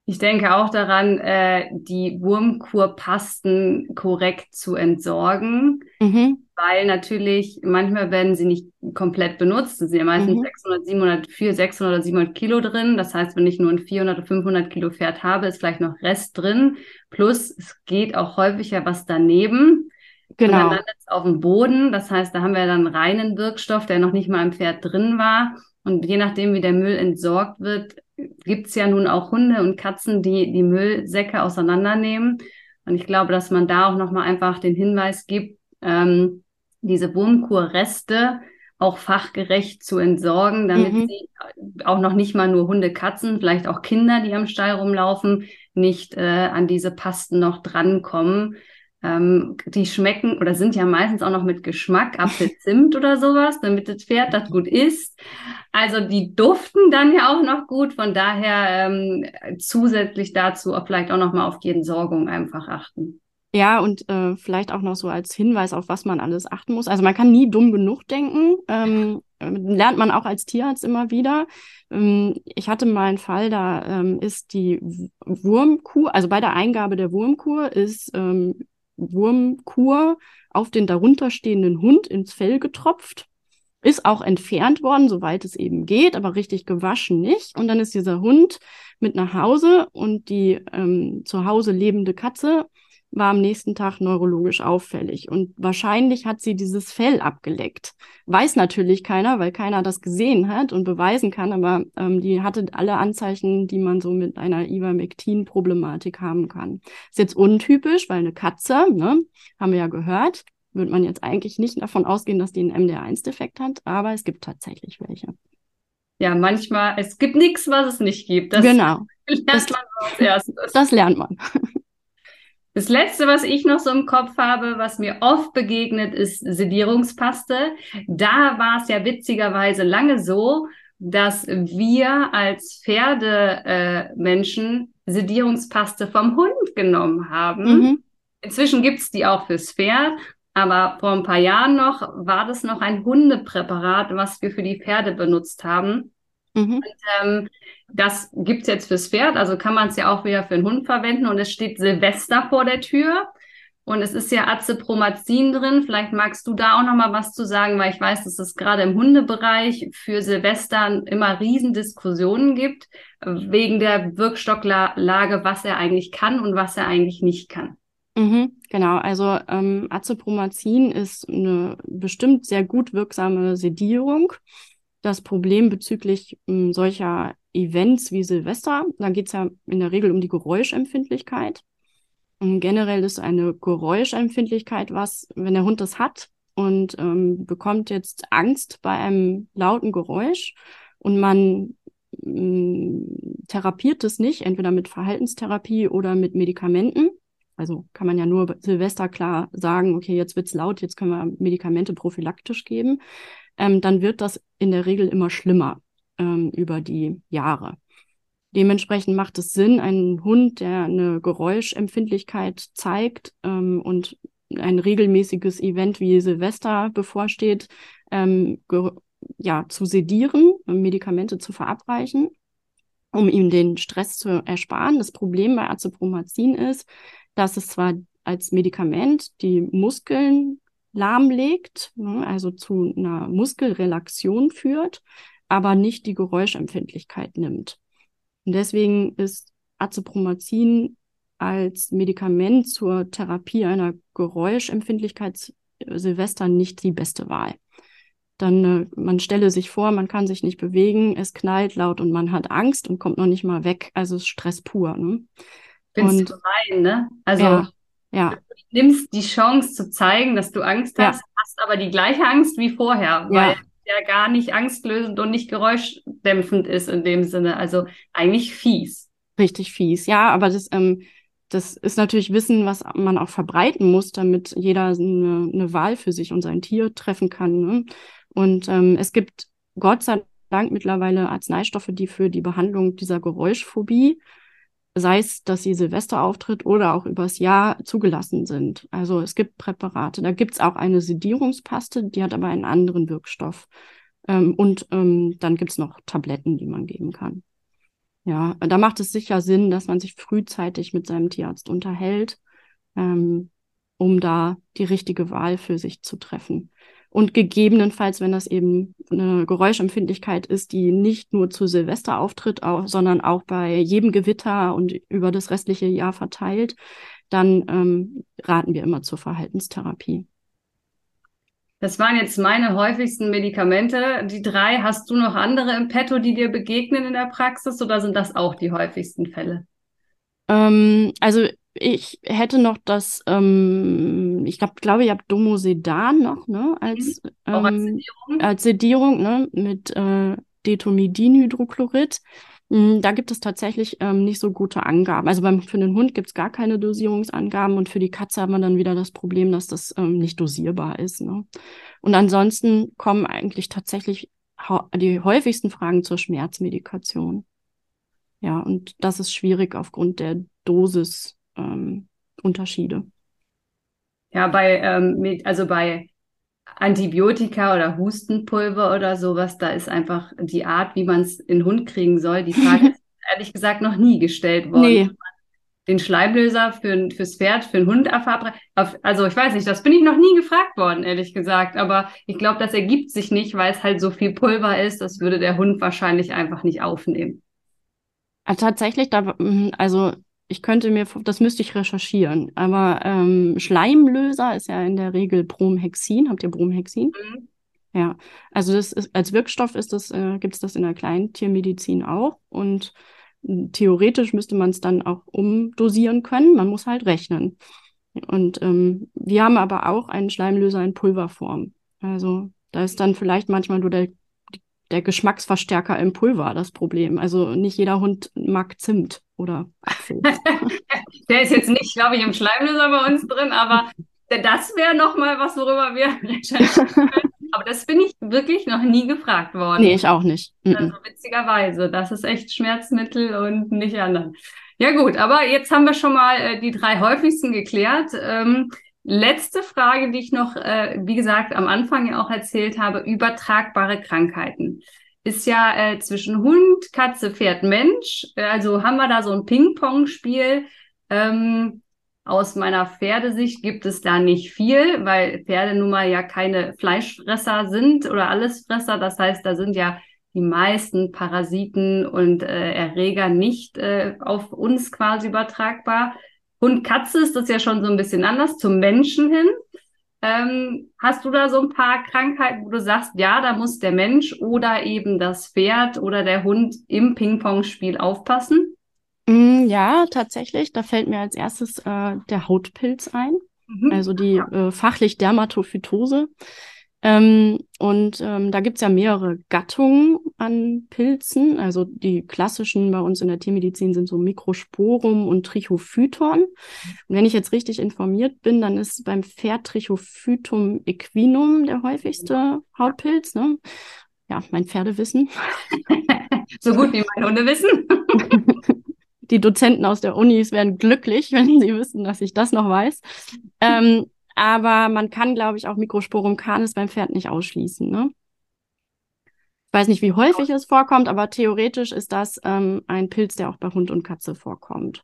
Ich denke auch daran, äh, die Wurmkurpasten korrekt zu entsorgen, mhm. weil natürlich manchmal werden sie nicht komplett benutzt. Es sind ja meistens mhm. 600, 700, 400, 600 oder 700 Kilo drin. Das heißt, wenn ich nur ein 400 oder 500 Kilo Pferd habe, ist vielleicht noch Rest drin. Plus, es geht auch häufiger was daneben. Genau. Und dann landet es auf dem Boden. Das heißt, da haben wir dann reinen Wirkstoff, der noch nicht mal im Pferd drin war. Und je nachdem, wie der Müll entsorgt wird, gibt es ja nun auch Hunde und Katzen, die die Müllsäcke auseinandernehmen. Und ich glaube, dass man da auch nochmal einfach den Hinweis gibt, ähm, diese Wurmkurreste auch fachgerecht zu entsorgen, damit mhm. sie auch noch nicht mal nur Hunde, Katzen, vielleicht auch Kinder, die am Stall rumlaufen, nicht äh, an diese Pasten noch drankommen. Ähm, die schmecken oder sind ja meistens auch noch mit Geschmack, Apfelzimt oder sowas, damit das Pferd das gut isst. Also die duften dann ja auch noch gut. Von daher ähm, zusätzlich dazu auch vielleicht auch noch mal auf die Entsorgung einfach achten. Ja, und äh, vielleicht auch noch so als Hinweis, auf was man alles achten muss. Also man kann nie dumm genug denken. Ähm, lernt man auch als Tierarzt immer wieder. Ähm, ich hatte mal einen Fall, da ähm, ist die Wurmkur, also bei der Eingabe der Wurmkur ist ähm, Wurmkur auf den darunterstehenden Hund ins Fell getropft. Ist auch entfernt worden, soweit es eben geht, aber richtig gewaschen nicht. Und dann ist dieser Hund mit nach Hause und die ähm, zu Hause lebende Katze war am nächsten Tag neurologisch auffällig. Und wahrscheinlich hat sie dieses Fell abgeleckt. Weiß natürlich keiner, weil keiner das gesehen hat und beweisen kann, aber ähm, die hatte alle Anzeichen, die man so mit einer Ivermectin-Problematik haben kann. Ist jetzt untypisch, weil eine Katze, ne, haben wir ja gehört, würde man jetzt eigentlich nicht davon ausgehen, dass die einen MDR1-Defekt hat, aber es gibt tatsächlich welche. Ja, manchmal, es gibt nichts, was es nicht gibt. Das genau. lernt das, man als erstes. Das lernt man. Das letzte, was ich noch so im Kopf habe, was mir oft begegnet, ist Sedierungspaste. Da war es ja witzigerweise lange so, dass wir als Pferdemenschen äh, Sedierungspaste vom Hund genommen haben. Mhm. Inzwischen gibt's die auch fürs Pferd, aber vor ein paar Jahren noch war das noch ein Hundepräparat, was wir für die Pferde benutzt haben. Mhm. Und, ähm, das gibt's jetzt fürs Pferd, also kann man es ja auch wieder für den Hund verwenden. Und es steht Silvester vor der Tür. Und es ist ja Azepromazin drin. Vielleicht magst du da auch noch mal was zu sagen, weil ich weiß, dass es gerade im Hundebereich für Silvester immer Riesendiskussionen gibt, wegen der Wirkstocklage, was er eigentlich kann und was er eigentlich nicht kann. Mhm, genau, also ähm, Azepromazin ist eine bestimmt sehr gut wirksame Sedierung das Problem bezüglich ähm, solcher Events wie Silvester. Da geht es ja in der Regel um die Geräuschempfindlichkeit. Und generell ist eine Geräuschempfindlichkeit was, wenn der Hund das hat und ähm, bekommt jetzt Angst bei einem lauten Geräusch und man mh, therapiert es nicht, entweder mit Verhaltenstherapie oder mit Medikamenten. Also kann man ja nur Silvester klar sagen, okay, jetzt wird's laut, jetzt können wir Medikamente prophylaktisch geben. Ähm, dann wird das in der Regel immer schlimmer ähm, über die Jahre. Dementsprechend macht es Sinn, einen Hund, der eine Geräuschempfindlichkeit zeigt ähm, und ein regelmäßiges Event wie Silvester bevorsteht, ähm, ja, zu sedieren, Medikamente zu verabreichen, um ihm den Stress zu ersparen. Das Problem bei Azepromazin ist, dass es zwar als Medikament die Muskeln lahmlegt, ne, also zu einer Muskelrelaxion führt, aber nicht die Geräuschempfindlichkeit nimmt. Und deswegen ist Azepromazin als Medikament zur Therapie einer Geräuschempfindlichkeit Silvester nicht die beste Wahl. Dann, äh, man stelle sich vor, man kann sich nicht bewegen, es knallt laut und man hat Angst und kommt noch nicht mal weg. Also Stress pur. Ne? Findest du rein, ne? Also ja, ja. du nimmst die Chance zu zeigen, dass du Angst hast, ja. hast aber die gleiche Angst wie vorher, weil ja. der gar nicht angstlösend und nicht geräuschdämpfend ist in dem Sinne. Also eigentlich fies. Richtig fies, ja, aber das, ähm, das ist natürlich Wissen, was man auch verbreiten muss, damit jeder eine, eine Wahl für sich und sein Tier treffen kann. Ne? Und ähm, es gibt Gott sei Dank mittlerweile Arzneistoffe, die für die Behandlung dieser Geräuschphobie sei es, dass sie Silvester auftritt oder auch übers Jahr zugelassen sind. Also es gibt Präparate. Da gibt es auch eine Sedierungspaste, die hat aber einen anderen Wirkstoff. Ähm, und ähm, dann gibt es noch Tabletten, die man geben kann. Ja, da macht es sicher Sinn, dass man sich frühzeitig mit seinem Tierarzt unterhält, ähm, um da die richtige Wahl für sich zu treffen. Und gegebenenfalls, wenn das eben eine Geräuschempfindlichkeit ist, die nicht nur zu Silvester auftritt, auch, sondern auch bei jedem Gewitter und über das restliche Jahr verteilt, dann ähm, raten wir immer zur Verhaltenstherapie. Das waren jetzt meine häufigsten Medikamente. Die drei, hast du noch andere im Petto, die dir begegnen in der Praxis oder sind das auch die häufigsten Fälle? Ähm, also ich hätte noch das, ähm, ich glaube, glaube, ich habe Domosedan noch, ne, als, mhm. ähm, als Sedierung, als Sedierung ne, mit äh, Detomidinhydrochlorid. Hm, da gibt es tatsächlich ähm, nicht so gute Angaben. Also beim, für den Hund gibt es gar keine Dosierungsangaben und für die Katze hat man dann wieder das Problem, dass das ähm, nicht dosierbar ist. Ne? Und ansonsten kommen eigentlich tatsächlich die häufigsten Fragen zur Schmerzmedikation. Ja, und das ist schwierig aufgrund der Dosis ähm, Unterschiede. Ja, bei, ähm, also bei Antibiotika oder Hustenpulver oder sowas, da ist einfach die Art, wie man es in den Hund kriegen soll, die Frage ist ehrlich gesagt noch nie gestellt worden. Nee. Den Schleimlöser für, fürs Pferd, für den Hund verabreicht. Also ich weiß nicht, das bin ich noch nie gefragt worden, ehrlich gesagt. Aber ich glaube, das ergibt sich nicht, weil es halt so viel Pulver ist. Das würde der Hund wahrscheinlich einfach nicht aufnehmen. Also tatsächlich, da, also ich könnte mir, das müsste ich recherchieren, aber ähm, Schleimlöser ist ja in der Regel Bromhexin. Habt ihr Bromhexin? Mhm. Ja, also das ist, als Wirkstoff ist das, äh, gibt es das in der Kleintiermedizin auch und hm, theoretisch müsste man es dann auch umdosieren können. Man muss halt rechnen. Und ähm, wir haben aber auch einen Schleimlöser in Pulverform. Also da ist dann vielleicht manchmal nur der der Geschmacksverstärker im Pulver das Problem. Also nicht jeder Hund mag Zimt oder Apfel. der ist jetzt nicht, glaube ich, im Schleimlöser bei uns drin, aber das wäre nochmal was, worüber wir recherchieren können. Aber das bin ich wirklich noch nie gefragt worden. Nee, ich auch nicht. Also witzigerweise, das ist echt Schmerzmittel und nicht anderen. Ja gut, aber jetzt haben wir schon mal äh, die drei häufigsten geklärt. Ähm, Letzte Frage, die ich noch, äh, wie gesagt, am Anfang ja auch erzählt habe, übertragbare Krankheiten. Ist ja äh, zwischen Hund, Katze, Pferd, Mensch. Also haben wir da so ein Ping-Pong-Spiel. Ähm, aus meiner Pferdesicht gibt es da nicht viel, weil Pferde nun mal ja keine Fleischfresser sind oder Allesfresser. Das heißt, da sind ja die meisten Parasiten und äh, Erreger nicht äh, auf uns quasi übertragbar. Hund, Katze ist das ja schon so ein bisschen anders, zum Menschen hin. Ähm, hast du da so ein paar Krankheiten, wo du sagst, ja, da muss der Mensch oder eben das Pferd oder der Hund im Ping-Pong-Spiel aufpassen? Mm, ja, tatsächlich. Da fällt mir als erstes äh, der Hautpilz ein, mhm. also die äh, fachlich Dermatophytose. Ähm, und ähm, da gibt's ja mehrere Gattungen an Pilzen. Also die klassischen bei uns in der Tiermedizin sind so Mikrosporum und Trichophyton. Und wenn ich jetzt richtig informiert bin, dann ist beim Pferd Trichophytum equinum der häufigste Hautpilz. Ne? Ja, mein Pferdewissen. so gut wie mein Hundewissen. die Dozenten aus der Unis werden glücklich, wenn sie wissen, dass ich das noch weiß. Ähm, aber man kann, glaube ich, auch Mikrosporum canis beim Pferd nicht ausschließen. Ne? Ich weiß nicht, wie häufig es vorkommt, aber theoretisch ist das ähm, ein Pilz, der auch bei Hund und Katze vorkommt.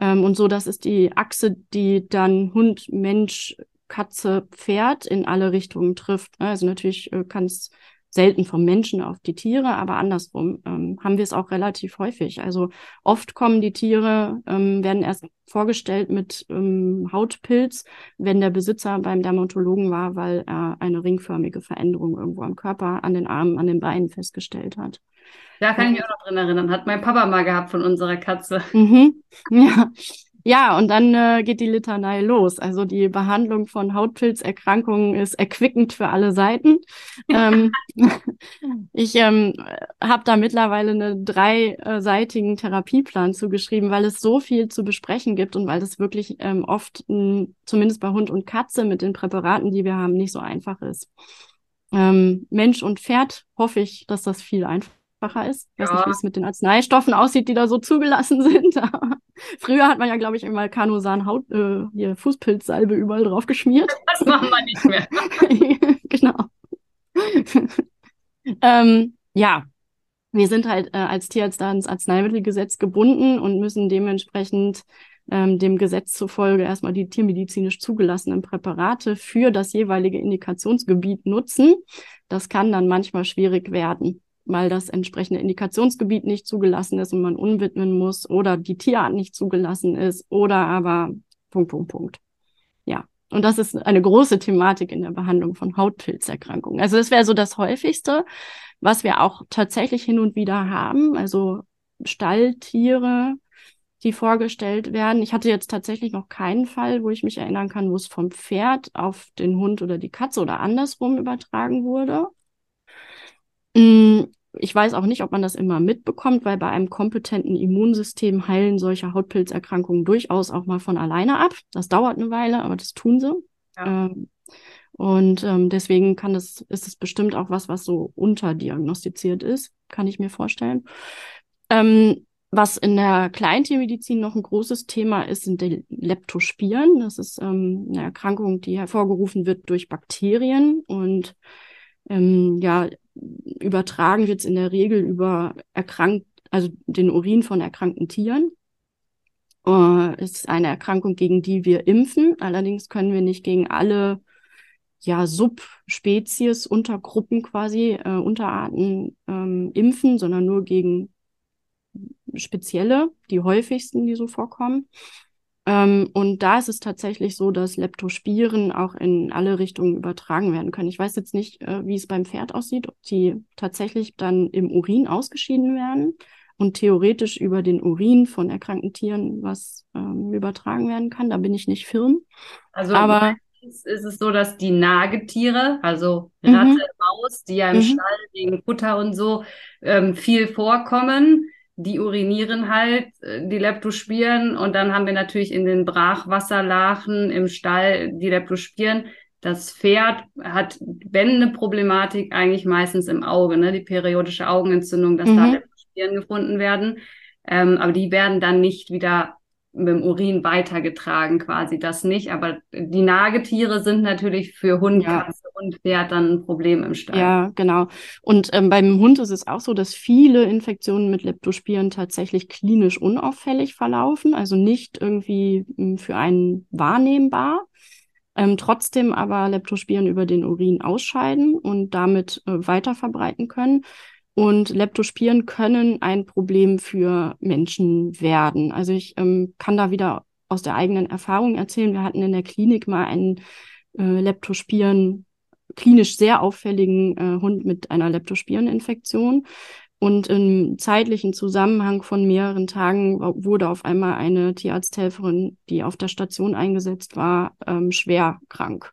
Ähm, und so, das ist die Achse, die dann Hund, Mensch, Katze, Pferd in alle Richtungen trifft. Ne? Also natürlich äh, kann es selten vom Menschen auf die Tiere, aber andersrum ähm, haben wir es auch relativ häufig. Also oft kommen die Tiere, ähm, werden erst vorgestellt mit ähm, Hautpilz, wenn der Besitzer beim Dermatologen war, weil er eine ringförmige Veränderung irgendwo am Körper, an den Armen, an den Beinen festgestellt hat. Da kann ich mich auch noch drin erinnern. Hat mein Papa mal gehabt von unserer Katze. Mhm. Ja. Ja, und dann äh, geht die Litanei los. Also die Behandlung von Hautpilzerkrankungen ist erquickend für alle Seiten. ähm, ich ähm, habe da mittlerweile einen dreiseitigen Therapieplan zugeschrieben, weil es so viel zu besprechen gibt und weil das wirklich ähm, oft, mh, zumindest bei Hund und Katze mit den Präparaten, die wir haben, nicht so einfach ist. Ähm, Mensch und Pferd hoffe ich, dass das viel einfacher ist. Ich weiß ja. nicht, wie es mit den Arzneistoffen aussieht, die da so zugelassen sind. Früher hat man ja, glaube ich, immer Kanosan Haut, äh, hier Fußpilzsalbe überall drauf geschmiert. Das machen wir nicht mehr. genau. ähm, ja, wir sind halt äh, als Tierarzt da ins Arzneimittelgesetz gebunden und müssen dementsprechend ähm, dem Gesetz zufolge erstmal die tiermedizinisch zugelassenen Präparate für das jeweilige Indikationsgebiet nutzen. Das kann dann manchmal schwierig werden weil das entsprechende Indikationsgebiet nicht zugelassen ist und man unwidmen muss oder die Tierart nicht zugelassen ist oder aber Punkt, Punkt, Punkt. Ja. Und das ist eine große Thematik in der Behandlung von Hautpilzerkrankungen. Also das wäre so das häufigste, was wir auch tatsächlich hin und wieder haben. Also Stalltiere, die vorgestellt werden. Ich hatte jetzt tatsächlich noch keinen Fall, wo ich mich erinnern kann, wo es vom Pferd auf den Hund oder die Katze oder andersrum übertragen wurde. Mm, ich weiß auch nicht, ob man das immer mitbekommt, weil bei einem kompetenten Immunsystem heilen solche Hautpilzerkrankungen durchaus auch mal von alleine ab. Das dauert eine Weile, aber das tun sie. Ja. Ähm, und ähm, deswegen kann es, ist es bestimmt auch was, was so unterdiagnostiziert ist, kann ich mir vorstellen. Ähm, was in der Kleintiermedizin noch ein großes Thema ist, sind die Leptospiren. Das ist ähm, eine Erkrankung, die hervorgerufen wird durch Bakterien und ähm, ja, übertragen wird es in der Regel über erkrankt, also den Urin von erkrankten Tieren. Äh, ist eine Erkrankung, gegen die wir impfen. Allerdings können wir nicht gegen alle ja, Subspezies, Untergruppen quasi, äh, Unterarten ähm, impfen, sondern nur gegen spezielle, die häufigsten, die so vorkommen. Ähm, und da ist es tatsächlich so, dass Leptospiren auch in alle Richtungen übertragen werden können. Ich weiß jetzt nicht, äh, wie es beim Pferd aussieht, ob die tatsächlich dann im Urin ausgeschieden werden und theoretisch über den Urin von erkrankten Tieren was ähm, übertragen werden kann. Da bin ich nicht firm. Also aber ist es so, dass die Nagetiere, also Ratte, mhm. Maus, die ja im mhm. Stall wegen Futter und so ähm, viel vorkommen, die urinieren halt, äh, die Leptospiren und dann haben wir natürlich in den Brachwasserlachen im Stall die Leptospiren. Das Pferd hat, wenn eine Problematik, eigentlich meistens im Auge, ne? die periodische Augenentzündung, dass mhm. da Leptospiren gefunden werden. Ähm, aber die werden dann nicht wieder mit dem Urin weitergetragen, quasi das nicht. Aber die Nagetiere sind natürlich für Hund, ja. Katze und Pferd dann ein Problem im Stall. Ja, genau. Und ähm, beim Hund ist es auch so, dass viele Infektionen mit Leptospiren tatsächlich klinisch unauffällig verlaufen, also nicht irgendwie hm, für einen wahrnehmbar. Ähm, trotzdem aber Leptospiren über den Urin ausscheiden und damit äh, weiter verbreiten können. Und Leptospiren können ein Problem für Menschen werden. Also ich ähm, kann da wieder aus der eigenen Erfahrung erzählen. Wir hatten in der Klinik mal einen äh, Leptospiren, klinisch sehr auffälligen äh, Hund mit einer Leptospireninfektion. Und im zeitlichen Zusammenhang von mehreren Tagen wurde auf einmal eine Tierarzthelferin, die auf der Station eingesetzt war, ähm, schwer krank.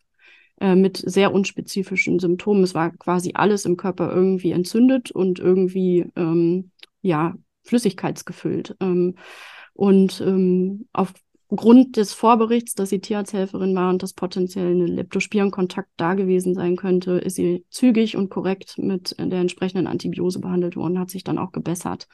Äh, mit sehr unspezifischen Symptomen. Es war quasi alles im Körper irgendwie entzündet und irgendwie ähm, ja flüssigkeitsgefüllt. Ähm, und ähm, aufgrund des Vorberichts, dass sie Tierarzthelferin war und dass potenziell eine Leptospirenkontakt da gewesen sein könnte, ist sie zügig und korrekt mit der entsprechenden Antibiose behandelt worden, hat sich dann auch gebessert.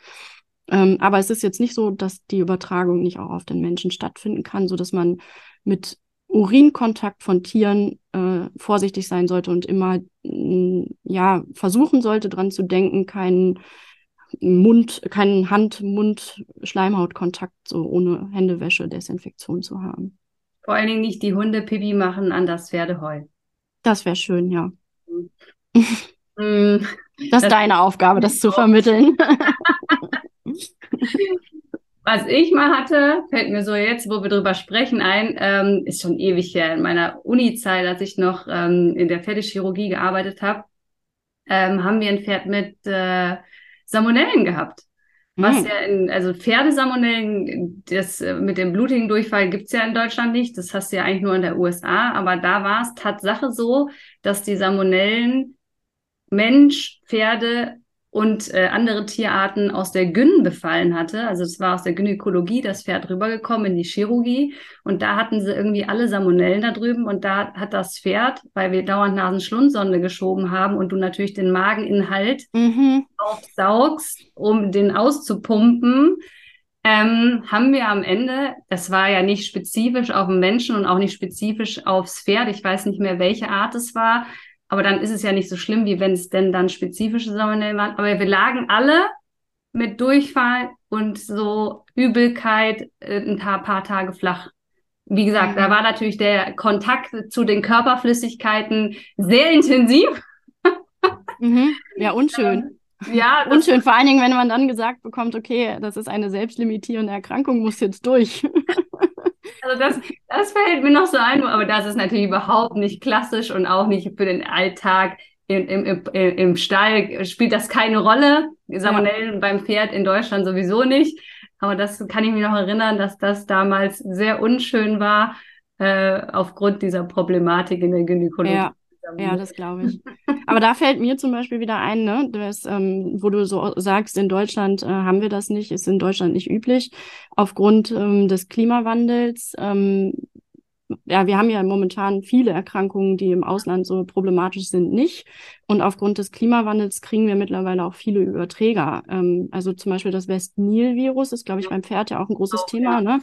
Ähm, aber es ist jetzt nicht so, dass die Übertragung nicht auch auf den Menschen stattfinden kann, so dass man mit Urinkontakt von Tieren äh, vorsichtig sein sollte und immer ja versuchen sollte, dran zu denken, keinen Mund, keinen Hand-Mund-Schleimhautkontakt so ohne Händewäsche, Desinfektion zu haben. Vor allen Dingen nicht die Hunde Pipi machen an das Pferdeheu. Das wäre schön, ja. Mm. das ist deine Aufgabe, das zu vermitteln. Was ich mal hatte, fällt mir so jetzt, wo wir drüber sprechen, ein, ähm, ist schon ewig her in meiner Uni-Zeit, als ich noch ähm, in der Pferdechirurgie gearbeitet habe, ähm, haben wir ein Pferd mit äh, Salmonellen gehabt. Was mhm. ja in, also Pferdesalmonellen, das äh, mit dem blutigen Durchfall gibt's ja in Deutschland nicht. Das hast du ja eigentlich nur in der USA. Aber da war es Tatsache so, dass die Salmonellen Mensch, Pferde und äh, andere Tierarten aus der Gyn befallen hatte. Also es war aus der Gynäkologie das Pferd rübergekommen in die Chirurgie und da hatten sie irgendwie alle Salmonellen da drüben und da hat das Pferd, weil wir dauernd Nasenschlundsonde geschoben haben und du natürlich den Mageninhalt mhm. aufsaugst, um den auszupumpen, ähm, haben wir am Ende, das war ja nicht spezifisch auf den Menschen und auch nicht spezifisch aufs Pferd, ich weiß nicht mehr, welche Art es war, aber dann ist es ja nicht so schlimm, wie wenn es denn dann spezifische Salmonellen waren. Aber wir lagen alle mit Durchfall und so Übelkeit äh, ein paar, paar Tage flach. Wie gesagt, mhm. da war natürlich der Kontakt zu den Körperflüssigkeiten sehr intensiv. Mhm. Ja, unschön. Ja, unschön. Vor allen Dingen, wenn man dann gesagt bekommt, okay, das ist eine selbstlimitierende Erkrankung, muss jetzt durch. Also das, das fällt mir noch so ein, aber das ist natürlich überhaupt nicht klassisch und auch nicht für den Alltag im, im, im, im Stall spielt das keine Rolle. Salmonellen ja. beim Pferd in Deutschland sowieso nicht. Aber das kann ich mich noch erinnern, dass das damals sehr unschön war, äh, aufgrund dieser Problematik in der Gynäkologie. Ja. Ja, das glaube ich. Aber da fällt mir zum Beispiel wieder ein, ne, das, ähm, wo du so sagst, in Deutschland äh, haben wir das nicht, ist in Deutschland nicht üblich. Aufgrund ähm, des Klimawandels ähm, ja, wir haben ja momentan viele Erkrankungen, die im Ausland so problematisch sind, nicht. Und aufgrund des Klimawandels kriegen wir mittlerweile auch viele Überträger. Ähm, also zum Beispiel das West-Nil-Virus ist, glaube ich, beim Pferd ja auch ein großes auch, Thema. Ja. Ne?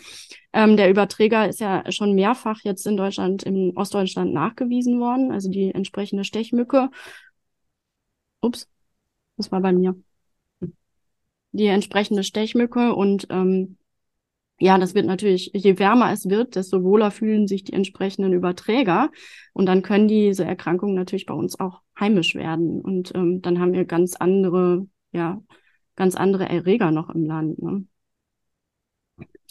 Ähm, der Überträger ist ja schon mehrfach jetzt in Deutschland, in Ostdeutschland nachgewiesen worden. Also die entsprechende Stechmücke. Ups, das war bei mir. Die entsprechende Stechmücke und ähm, ja, das wird natürlich, je wärmer es wird, desto wohler fühlen sich die entsprechenden Überträger. Und dann können diese Erkrankungen natürlich bei uns auch heimisch werden. Und ähm, dann haben wir ganz andere, ja, ganz andere Erreger noch im Land. Ne?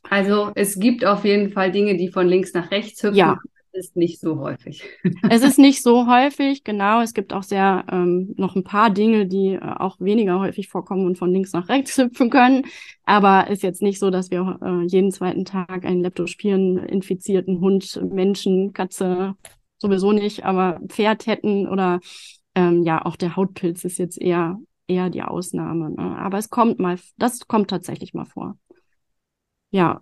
Also es gibt auf jeden Fall Dinge, die von links nach rechts hüpfen. Ja, ist nicht so häufig. es ist nicht so häufig, genau. Es gibt auch sehr ähm, noch ein paar Dinge, die äh, auch weniger häufig vorkommen und von links nach rechts hüpfen können. Aber ist jetzt nicht so, dass wir äh, jeden zweiten Tag einen Leptospiren infizierten Hund, Menschen, Katze sowieso nicht, aber Pferd hätten oder ähm, ja, auch der Hautpilz ist jetzt eher eher die Ausnahme. Ne? Aber es kommt mal, das kommt tatsächlich mal vor. Ja,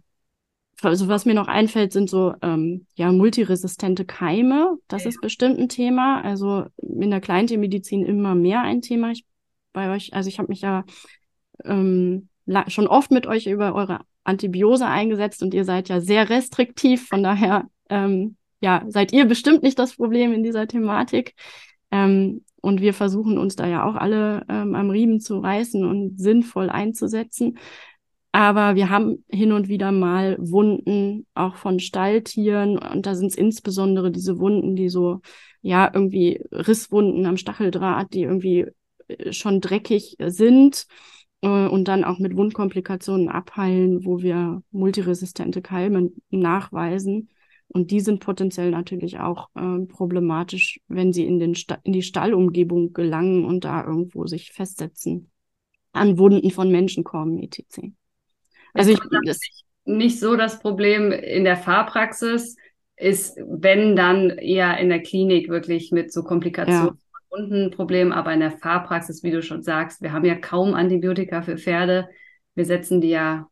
also was mir noch einfällt, sind so ähm, ja multiresistente Keime. Das ist bestimmt ein Thema. Also in der Kleintiermedizin immer mehr ein Thema. Ich, bei euch, also ich habe mich ja ähm, schon oft mit euch über eure Antibiose eingesetzt und ihr seid ja sehr restriktiv. Von daher ähm, ja seid ihr bestimmt nicht das Problem in dieser Thematik. Ähm, und wir versuchen uns da ja auch alle ähm, am Riemen zu reißen und sinnvoll einzusetzen. Aber wir haben hin und wieder mal Wunden auch von Stalltieren und da sind es insbesondere diese Wunden, die so, ja, irgendwie Risswunden am Stacheldraht, die irgendwie äh, schon dreckig sind äh, und dann auch mit Wundkomplikationen abheilen, wo wir multiresistente Keime nachweisen. Und die sind potenziell natürlich auch äh, problematisch, wenn sie in, den in die Stallumgebung gelangen und da irgendwo sich festsetzen, an Wunden von Menschen kommen, etc. Also ich, das nicht so das Problem in der Fahrpraxis. ist, wenn dann eher in der Klinik wirklich mit so Komplikationen ja. und ein Problem, aber in der Fahrpraxis, wie du schon sagst, wir haben ja kaum Antibiotika für Pferde. Wir setzen die ja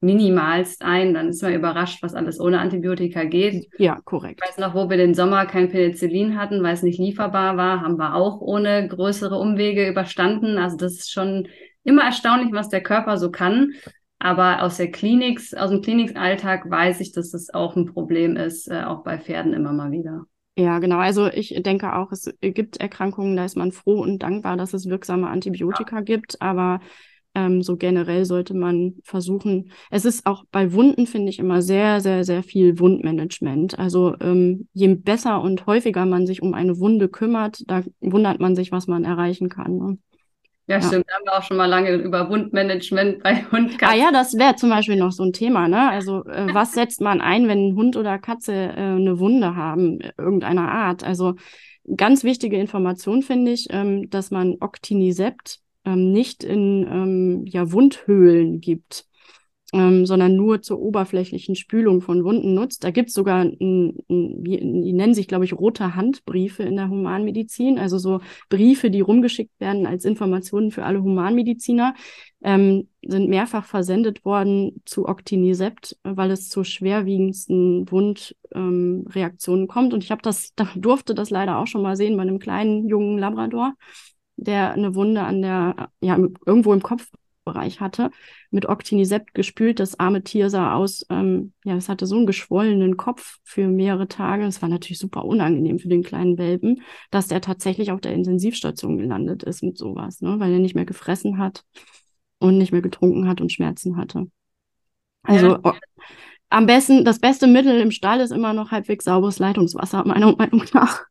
minimalst ein, dann ist man überrascht, was alles ohne Antibiotika geht. Ja, korrekt. Ich weiß noch, wo wir den Sommer kein Penicillin hatten, weil es nicht lieferbar war, haben wir auch ohne größere Umwege überstanden. Also das ist schon immer erstaunlich, was der Körper so kann. Aber aus der Klinik, aus dem Klinikalltag weiß ich, dass das auch ein Problem ist, äh, auch bei Pferden immer mal wieder. Ja, genau. Also ich denke auch, es gibt Erkrankungen, da ist man froh und dankbar, dass es wirksame Antibiotika ja. gibt. Aber ähm, so generell sollte man versuchen, es ist auch bei Wunden, finde ich, immer sehr, sehr, sehr viel Wundmanagement. Also ähm, je besser und häufiger man sich um eine Wunde kümmert, da wundert man sich, was man erreichen kann. Ne? Ja, stimmt. Da haben wir auch schon mal lange über Wundmanagement bei Hund, Katze. Ah ja, das wäre zum Beispiel noch so ein Thema, ne? Also äh, was setzt man ein, wenn ein Hund oder Katze äh, eine Wunde haben, irgendeiner Art? Also ganz wichtige Information finde ich, ähm, dass man Octinisept ähm, nicht in ähm, ja, Wundhöhlen gibt ähm, sondern nur zur oberflächlichen Spülung von Wunden nutzt. Da gibt es sogar, ein, ein, die nennen sich, glaube ich, rote Handbriefe in der Humanmedizin, also so Briefe, die rumgeschickt werden als Informationen für alle Humanmediziner, ähm, sind mehrfach versendet worden zu Octinisept, weil es zu schwerwiegendsten Wundreaktionen ähm, kommt. Und ich habe das, da durfte das leider auch schon mal sehen bei einem kleinen jungen Labrador der eine Wunde an der, ja, irgendwo im Kopf Bereich hatte, mit Octinisept gespült. Das arme Tier sah aus, ähm, ja, es hatte so einen geschwollenen Kopf für mehrere Tage. Es war natürlich super unangenehm für den kleinen Welpen, dass der tatsächlich auf der Intensivstation gelandet ist mit sowas, ne? weil er nicht mehr gefressen hat und nicht mehr getrunken hat und Schmerzen hatte. Also ja. am besten, das beste Mittel im Stall ist immer noch halbwegs sauberes Leitungswasser, meiner Meinung nach.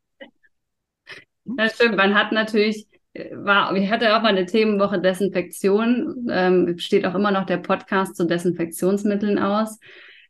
Das stimmt. Man hat natürlich war, ich hatte auch mal eine Themenwoche Desinfektion, ähm, steht auch immer noch der Podcast zu Desinfektionsmitteln aus.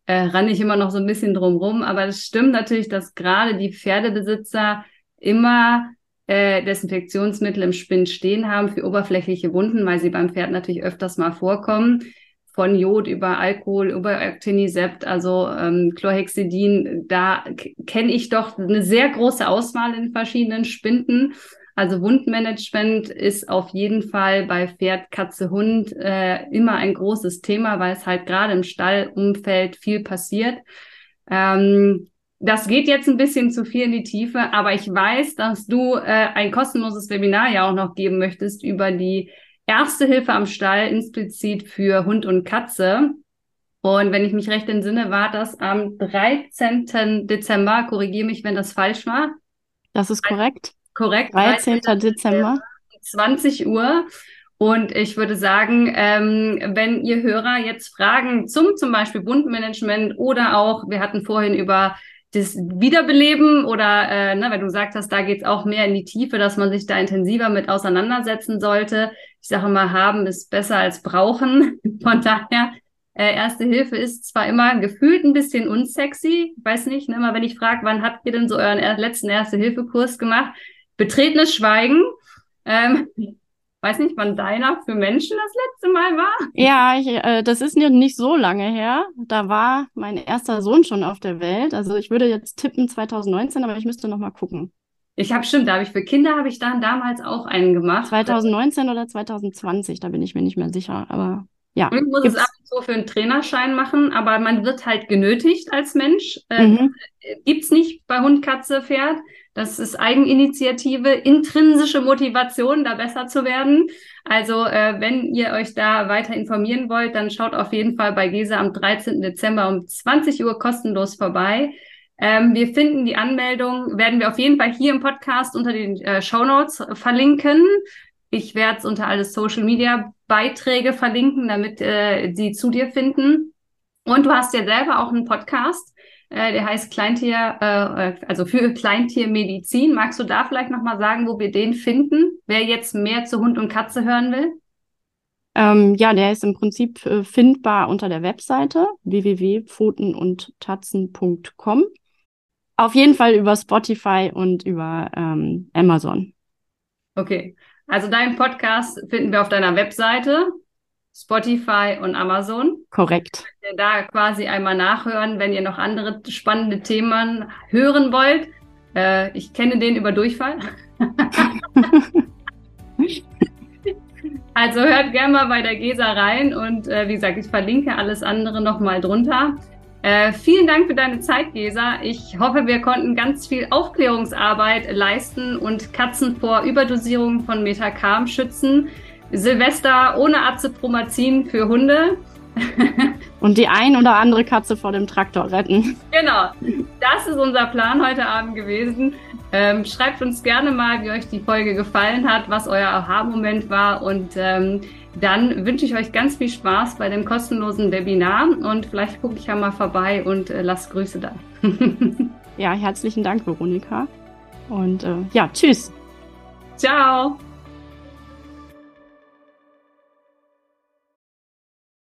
Äh, ran ich immer noch so ein bisschen drumrum, aber es stimmt natürlich, dass gerade die Pferdebesitzer immer äh, Desinfektionsmittel im Spind stehen haben für oberflächliche Wunden, weil sie beim Pferd natürlich öfters mal vorkommen. Von Jod über Alkohol, über Actinisept, also ähm, Chlorhexidin, da kenne ich doch eine sehr große Auswahl in verschiedenen Spinden. Also Wundmanagement ist auf jeden Fall bei Pferd, Katze, Hund äh, immer ein großes Thema, weil es halt gerade im Stallumfeld viel passiert. Ähm, das geht jetzt ein bisschen zu viel in die Tiefe, aber ich weiß, dass du äh, ein kostenloses Webinar ja auch noch geben möchtest über die erste Hilfe am Stall, explizit für Hund und Katze. Und wenn ich mich recht entsinne, war das am 13. Dezember. Korrigiere mich, wenn das falsch war. Das ist korrekt. Korrekt. 13. 13. Dezember. 20 Uhr. Und ich würde sagen, ähm, wenn ihr Hörer jetzt Fragen zum zum Beispiel Wundmanagement oder auch, wir hatten vorhin über das Wiederbeleben oder, äh, ne, wenn du gesagt hast, da geht's auch mehr in die Tiefe, dass man sich da intensiver mit auseinandersetzen sollte. Ich sage mal, haben ist besser als brauchen. Von daher, äh, Erste Hilfe ist zwar immer gefühlt ein bisschen unsexy, weiß nicht, ne, immer wenn ich frage, wann habt ihr denn so euren letzten Erste-Hilfe-Kurs gemacht? Betretenes Schweigen. Ähm, weiß nicht, wann deiner für Menschen das letzte Mal war. Ja, ich, äh, das ist nicht so lange her. Da war mein erster Sohn schon auf der Welt. Also ich würde jetzt tippen 2019, aber ich müsste noch mal gucken. Ich habe stimmt, da habe ich für Kinder habe ich dann damals auch einen gemacht. 2019 oder 2020, da bin ich mir nicht mehr sicher, aber ja. Ich muss gibt's. es ab und zu für einen Trainerschein machen, aber man wird halt genötigt als Mensch. Äh, mhm. Gibt's nicht bei Hund, Katze, Pferd. Das ist Eigeninitiative, intrinsische Motivation, da besser zu werden. Also äh, wenn ihr euch da weiter informieren wollt, dann schaut auf jeden Fall bei GESA am 13. Dezember um 20 Uhr kostenlos vorbei. Ähm, wir finden die Anmeldung, werden wir auf jeden Fall hier im Podcast unter den äh, Show Notes verlinken. Ich werde es unter alle Social Media Beiträge verlinken, damit äh, sie zu dir finden. Und du hast ja selber auch einen Podcast. Äh, der heißt Kleintier, äh, also für Kleintiermedizin. Magst du da vielleicht nochmal sagen, wo wir den finden? Wer jetzt mehr zu Hund und Katze hören will? Ähm, ja, der ist im Prinzip äh, findbar unter der Webseite www.pfotenundtatzen.com. Auf jeden Fall über Spotify und über ähm, Amazon. Okay, also deinen Podcast finden wir auf deiner Webseite Spotify und Amazon. Korrekt. Da quasi einmal nachhören, wenn ihr noch andere spannende Themen hören wollt. Äh, ich kenne den über Durchfall. also hört gerne mal bei der Gesa rein und äh, wie gesagt, ich verlinke alles andere nochmal drunter. Äh, vielen Dank für deine Zeit, Gesa. Ich hoffe, wir konnten ganz viel Aufklärungsarbeit leisten und Katzen vor Überdosierung von Metacam schützen. Silvester ohne Azepromazin für Hunde. und die ein oder andere Katze vor dem Traktor retten. Genau, das ist unser Plan heute Abend gewesen. Ähm, schreibt uns gerne mal, wie euch die Folge gefallen hat, was euer Aha-Moment war und ähm, dann wünsche ich euch ganz viel Spaß bei dem kostenlosen Webinar und vielleicht gucke ich ja mal vorbei und äh, lasst Grüße da. ja, herzlichen Dank, Veronika. Und äh, ja, tschüss. Ciao.